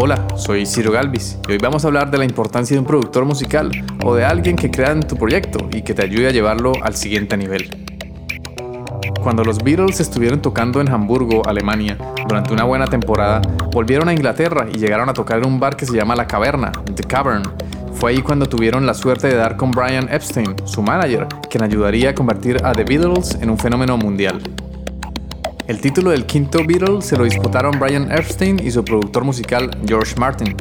Hola, soy Ciro Galvis y hoy vamos a hablar de la importancia de un productor musical o de alguien que crea en tu proyecto y que te ayude a llevarlo al siguiente nivel. Cuando los Beatles estuvieron tocando en Hamburgo, Alemania, durante una buena temporada, volvieron a Inglaterra y llegaron a tocar en un bar que se llama La Caverna, The Cavern. Fue ahí cuando tuvieron la suerte de dar con Brian Epstein, su manager, quien ayudaría a convertir a The Beatles en un fenómeno mundial. El título del quinto Beatle se lo disputaron Brian Epstein y su productor musical George Martin,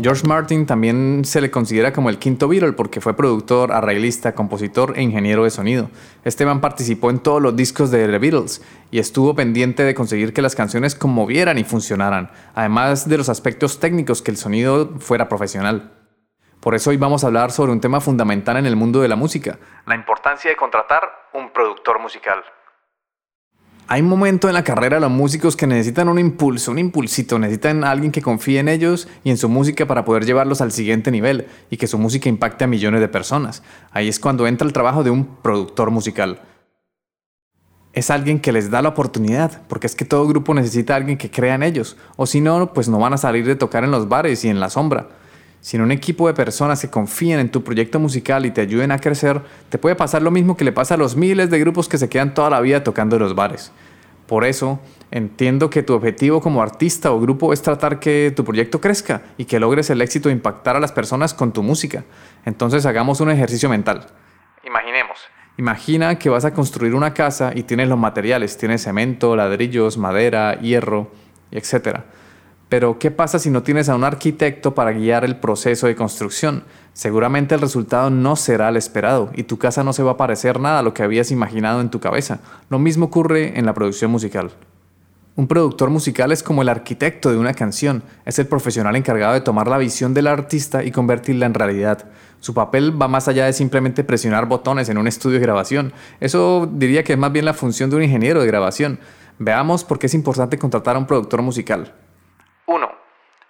George Martin también se le considera como el quinto Beatle porque fue productor, arreglista, compositor e ingeniero de sonido. Esteban participó en todos los discos de The Beatles y estuvo pendiente de conseguir que las canciones conmovieran y funcionaran, además de los aspectos técnicos que el sonido fuera profesional. Por eso hoy vamos a hablar sobre un tema fundamental en el mundo de la música, la importancia de contratar un productor musical. Hay un momento en la carrera de los músicos que necesitan un impulso, un impulsito, necesitan alguien que confíe en ellos y en su música para poder llevarlos al siguiente nivel y que su música impacte a millones de personas. Ahí es cuando entra el trabajo de un productor musical. Es alguien que les da la oportunidad, porque es que todo grupo necesita a alguien que crea en ellos, o si no, pues no van a salir de tocar en los bares y en la sombra. Sin un equipo de personas que confíen en tu proyecto musical y te ayuden a crecer, te puede pasar lo mismo que le pasa a los miles de grupos que se quedan toda la vida tocando en los bares. Por eso, entiendo que tu objetivo como artista o grupo es tratar que tu proyecto crezca y que logres el éxito de impactar a las personas con tu música. Entonces hagamos un ejercicio mental. Imaginemos. Imagina que vas a construir una casa y tienes los materiales, tienes cemento, ladrillos, madera, hierro, etc. Pero, ¿qué pasa si no tienes a un arquitecto para guiar el proceso de construcción? Seguramente el resultado no será el esperado y tu casa no se va a parecer nada a lo que habías imaginado en tu cabeza. Lo mismo ocurre en la producción musical. Un productor musical es como el arquitecto de una canción, es el profesional encargado de tomar la visión del artista y convertirla en realidad. Su papel va más allá de simplemente presionar botones en un estudio de grabación. Eso diría que es más bien la función de un ingeniero de grabación. Veamos por qué es importante contratar a un productor musical. 1.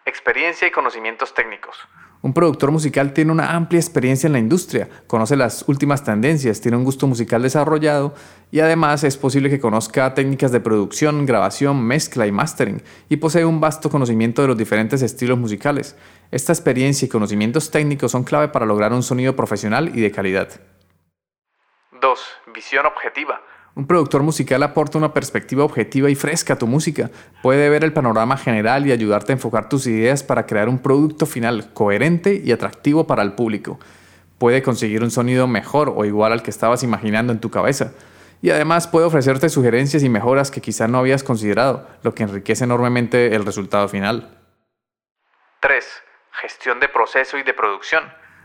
Experiencia y conocimientos técnicos. Un productor musical tiene una amplia experiencia en la industria, conoce las últimas tendencias, tiene un gusto musical desarrollado y además es posible que conozca técnicas de producción, grabación, mezcla y mastering y posee un vasto conocimiento de los diferentes estilos musicales. Esta experiencia y conocimientos técnicos son clave para lograr un sonido profesional y de calidad. 2. Visión objetiva. Un productor musical aporta una perspectiva objetiva y fresca a tu música. Puede ver el panorama general y ayudarte a enfocar tus ideas para crear un producto final coherente y atractivo para el público. Puede conseguir un sonido mejor o igual al que estabas imaginando en tu cabeza. Y además puede ofrecerte sugerencias y mejoras que quizá no habías considerado, lo que enriquece enormemente el resultado final. 3. Gestión de proceso y de producción.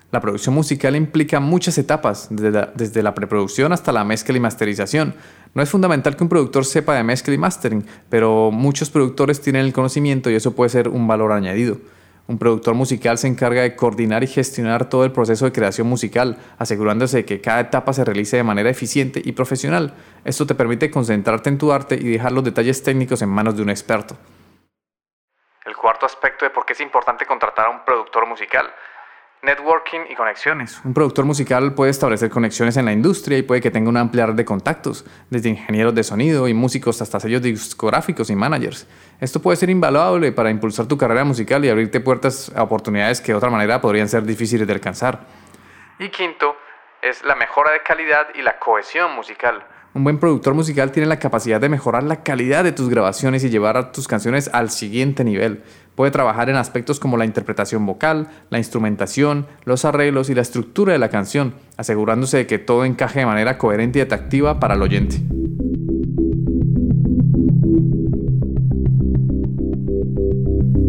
La producción musical implica muchas etapas, desde la, preproducción hasta la mezcla y masterización. No es fundamental que un productor sepa de mezcla y mastering, pero muchos productores tienen el conocimiento y eso puede ser un valor añadido. Un productor musical se encarga de coordinar y gestionar todo el proceso de creación musical, asegurándose de que cada etapa se realice de manera eficiente y profesional. Esto te permite concentrarte en tu arte y dejar los detalles técnicos en manos de un experto. El cuarto aspecto de por qué es importante contratar a un productor musical Networking y conexiones. Un productor musical puede establecer conexiones en la industria y puede que tenga un amplia red de contactos, desde ingenieros de sonido y músicos hasta sellos discográficos y managers. Esto puede ser invaluable para impulsar tu carrera musical y abrirte puertas a oportunidades que de otra manera podrían ser difíciles de alcanzar. Y quinto, es la mejora de calidad y la cohesión musical. Un buen productor musical tiene la capacidad de mejorar la calidad de tus grabaciones y llevar a tus canciones al siguiente nivel. Puede trabajar en aspectos como la interpretación vocal, la instrumentación, los arreglos y la estructura de la canción, asegurándose de que todo encaje de manera coherente y atractiva para el oyente.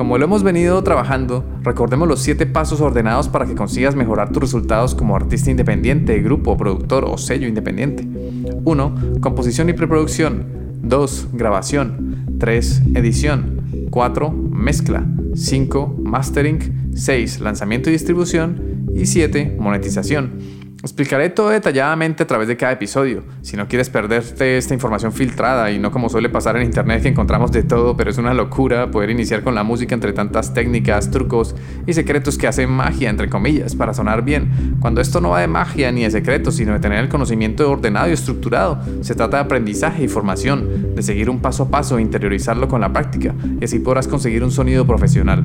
Como lo hemos venido trabajando, recordemos los 7 pasos ordenados para que consigas mejorar tus resultados como artista independiente, grupo, productor o sello independiente. 1. Composición y preproducción. 2. Grabación. 3. Edición. 4. Mezcla. 5. Mastering. 6. Lanzamiento y distribución. Y 7. Monetización. Explicaré todo detalladamente a través de cada episodio. Si no quieres perderte esta información filtrada y no como suele pasar en internet que encontramos de todo, pero es una locura poder iniciar con la música entre tantas técnicas, trucos y secretos que hacen magia, entre comillas, para sonar bien. Cuando esto no va de magia ni de secretos, sino de tener el conocimiento ordenado y estructurado, se trata de aprendizaje y formación, de seguir un paso a paso e interiorizarlo con la práctica, y así podrás conseguir un sonido profesional.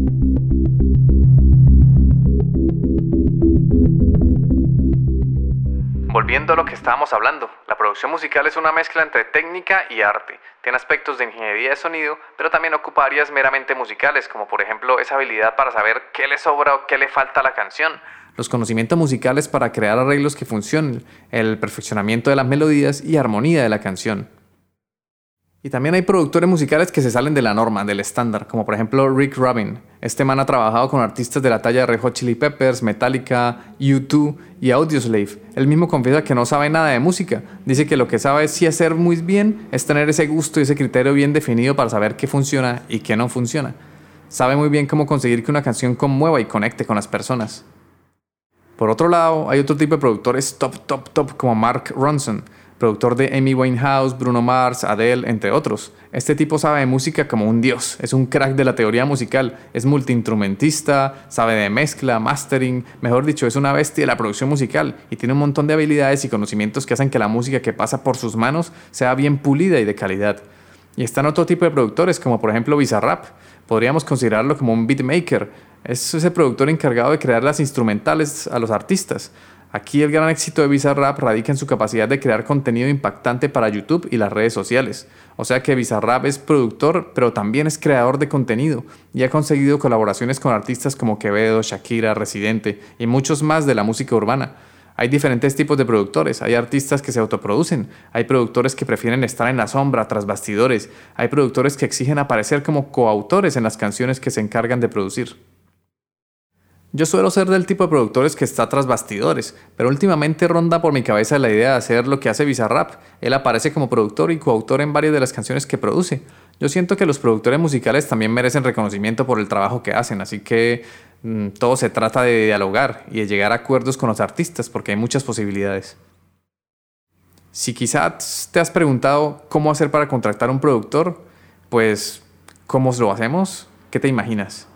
Volviendo a lo que estábamos hablando, la producción musical es una mezcla entre técnica y arte. Tiene aspectos de ingeniería de sonido, pero también ocupa áreas meramente musicales, como por ejemplo esa habilidad para saber qué le sobra o qué le falta a la canción, los conocimientos musicales para crear arreglos que funcionen, el perfeccionamiento de las melodías y armonía de la canción. Y también hay productores musicales que se salen de la norma, del estándar, como por ejemplo Rick Rubin. Este man ha trabajado con artistas de la talla de Red Hot Chili Peppers, Metallica, U2 y Audioslave. Él mismo confiesa que no sabe nada de música. Dice que lo que sabe sí hacer muy bien es tener ese gusto y ese criterio bien definido para saber qué funciona y qué no funciona. Sabe muy bien cómo conseguir que una canción conmueva y conecte con las personas. Por otro lado, hay otro tipo de productores top, top, top como Mark Ronson productor de Amy Winehouse, Bruno Mars, Adele, entre otros. Este tipo sabe de música como un dios, es un crack de la teoría musical, es multiinstrumentista, sabe de mezcla, mastering, mejor dicho, es una bestia de la producción musical y tiene un montón de habilidades y conocimientos que hacen que la música que pasa por sus manos sea bien pulida y de calidad. Y están otro tipo de productores, como por ejemplo Bizarrap. Podríamos considerarlo como un beatmaker. Es ese productor encargado de crear las instrumentales a los artistas. Aquí el gran éxito de Bizarrap radica en su capacidad de crear contenido impactante para YouTube y las redes sociales. O sea que Bizarrap es productor, pero también es creador de contenido y ha conseguido colaboraciones con artistas como Quevedo, Shakira, Residente y muchos más de la música urbana. Hay diferentes tipos de productores, hay artistas que se autoproducen, hay productores que prefieren estar en la sombra, tras bastidores, hay productores que exigen aparecer como coautores en las canciones que se encargan de producir. Yo suelo ser del tipo de productores que está tras bastidores, pero últimamente ronda por mi cabeza la idea de hacer lo que hace Bizarrap. Él aparece como productor y coautor en varias de las canciones que produce. Yo siento que los productores musicales también merecen reconocimiento por el trabajo que hacen, así que mm, todo se trata de dialogar y de llegar a acuerdos con los artistas, porque hay muchas posibilidades. Si quizás te has preguntado cómo hacer para contratar un productor, pues ¿cómo lo hacemos? ¿Qué te imaginas?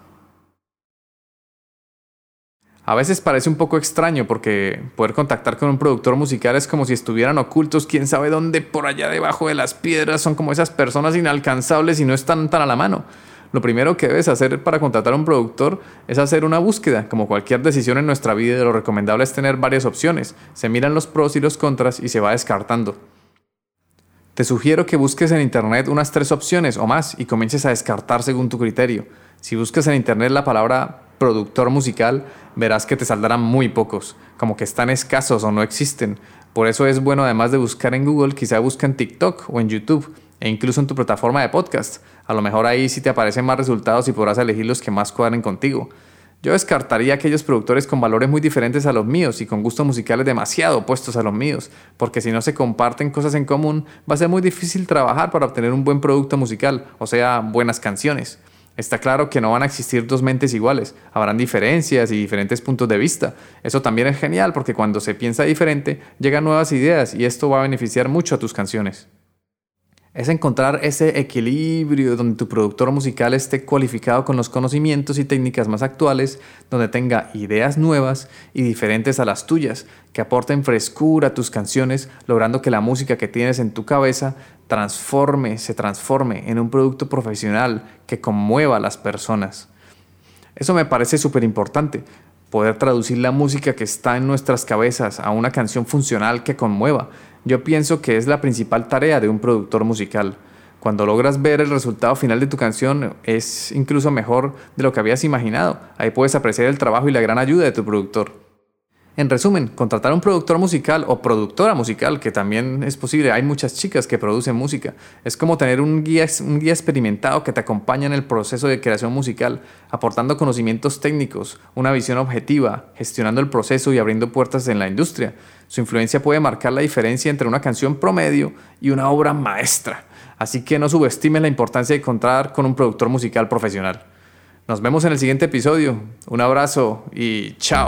A veces parece un poco extraño porque poder contactar con un productor musical es como si estuvieran ocultos, quién sabe dónde, por allá debajo de las piedras, son como esas personas inalcanzables y no están tan a la mano. Lo primero que debes hacer para contratar a un productor es hacer una búsqueda. Como cualquier decisión en nuestra vida, lo recomendable es tener varias opciones. Se miran los pros y los contras y se va descartando. Te sugiero que busques en Internet unas tres opciones o más y comiences a descartar según tu criterio. Si buscas en Internet la palabra productor musical, verás que te saldrán muy pocos, como que están escasos o no existen. Por eso es bueno además de buscar en Google, quizá busca en TikTok o en YouTube e incluso en tu plataforma de podcast. A lo mejor ahí sí te aparecen más resultados y podrás elegir los que más cuadren contigo. Yo descartaría aquellos productores con valores muy diferentes a los míos y con gustos musicales demasiado opuestos a los míos, porque si no se comparten cosas en común, va a ser muy difícil trabajar para obtener un buen producto musical, o sea, buenas canciones. Está claro que no van a existir dos mentes iguales, habrán diferencias y diferentes puntos de vista. Eso también es genial porque cuando se piensa diferente, llegan nuevas ideas y esto va a beneficiar mucho a tus canciones es encontrar ese equilibrio donde tu productor musical esté cualificado con los conocimientos y técnicas más actuales, donde tenga ideas nuevas y diferentes a las tuyas, que aporten frescura a tus canciones, logrando que la música que tienes en tu cabeza transforme, se transforme en un producto profesional que conmueva a las personas. Eso me parece súper importante, poder traducir la música que está en nuestras cabezas a una canción funcional que conmueva, yo pienso que es la principal tarea de un productor musical. Cuando logras ver el resultado final de tu canción es incluso mejor de lo que habías imaginado. Ahí puedes apreciar el trabajo y la gran ayuda de tu productor. En resumen, contratar a un productor musical o productora musical, que también es posible, hay muchas chicas que producen música. Es como tener un guía, experimentado que te acompaña en el proceso de creación musical, aportando conocimientos técnicos, una visión objetiva, gestionando el proceso y abriendo puertas en la industria. Su influencia puede marcar la diferencia entre una canción promedio y una obra maestra. Así que no subestimes la importancia de contar con un productor musical profesional. Nos vemos en el siguiente episodio. Un abrazo y chao.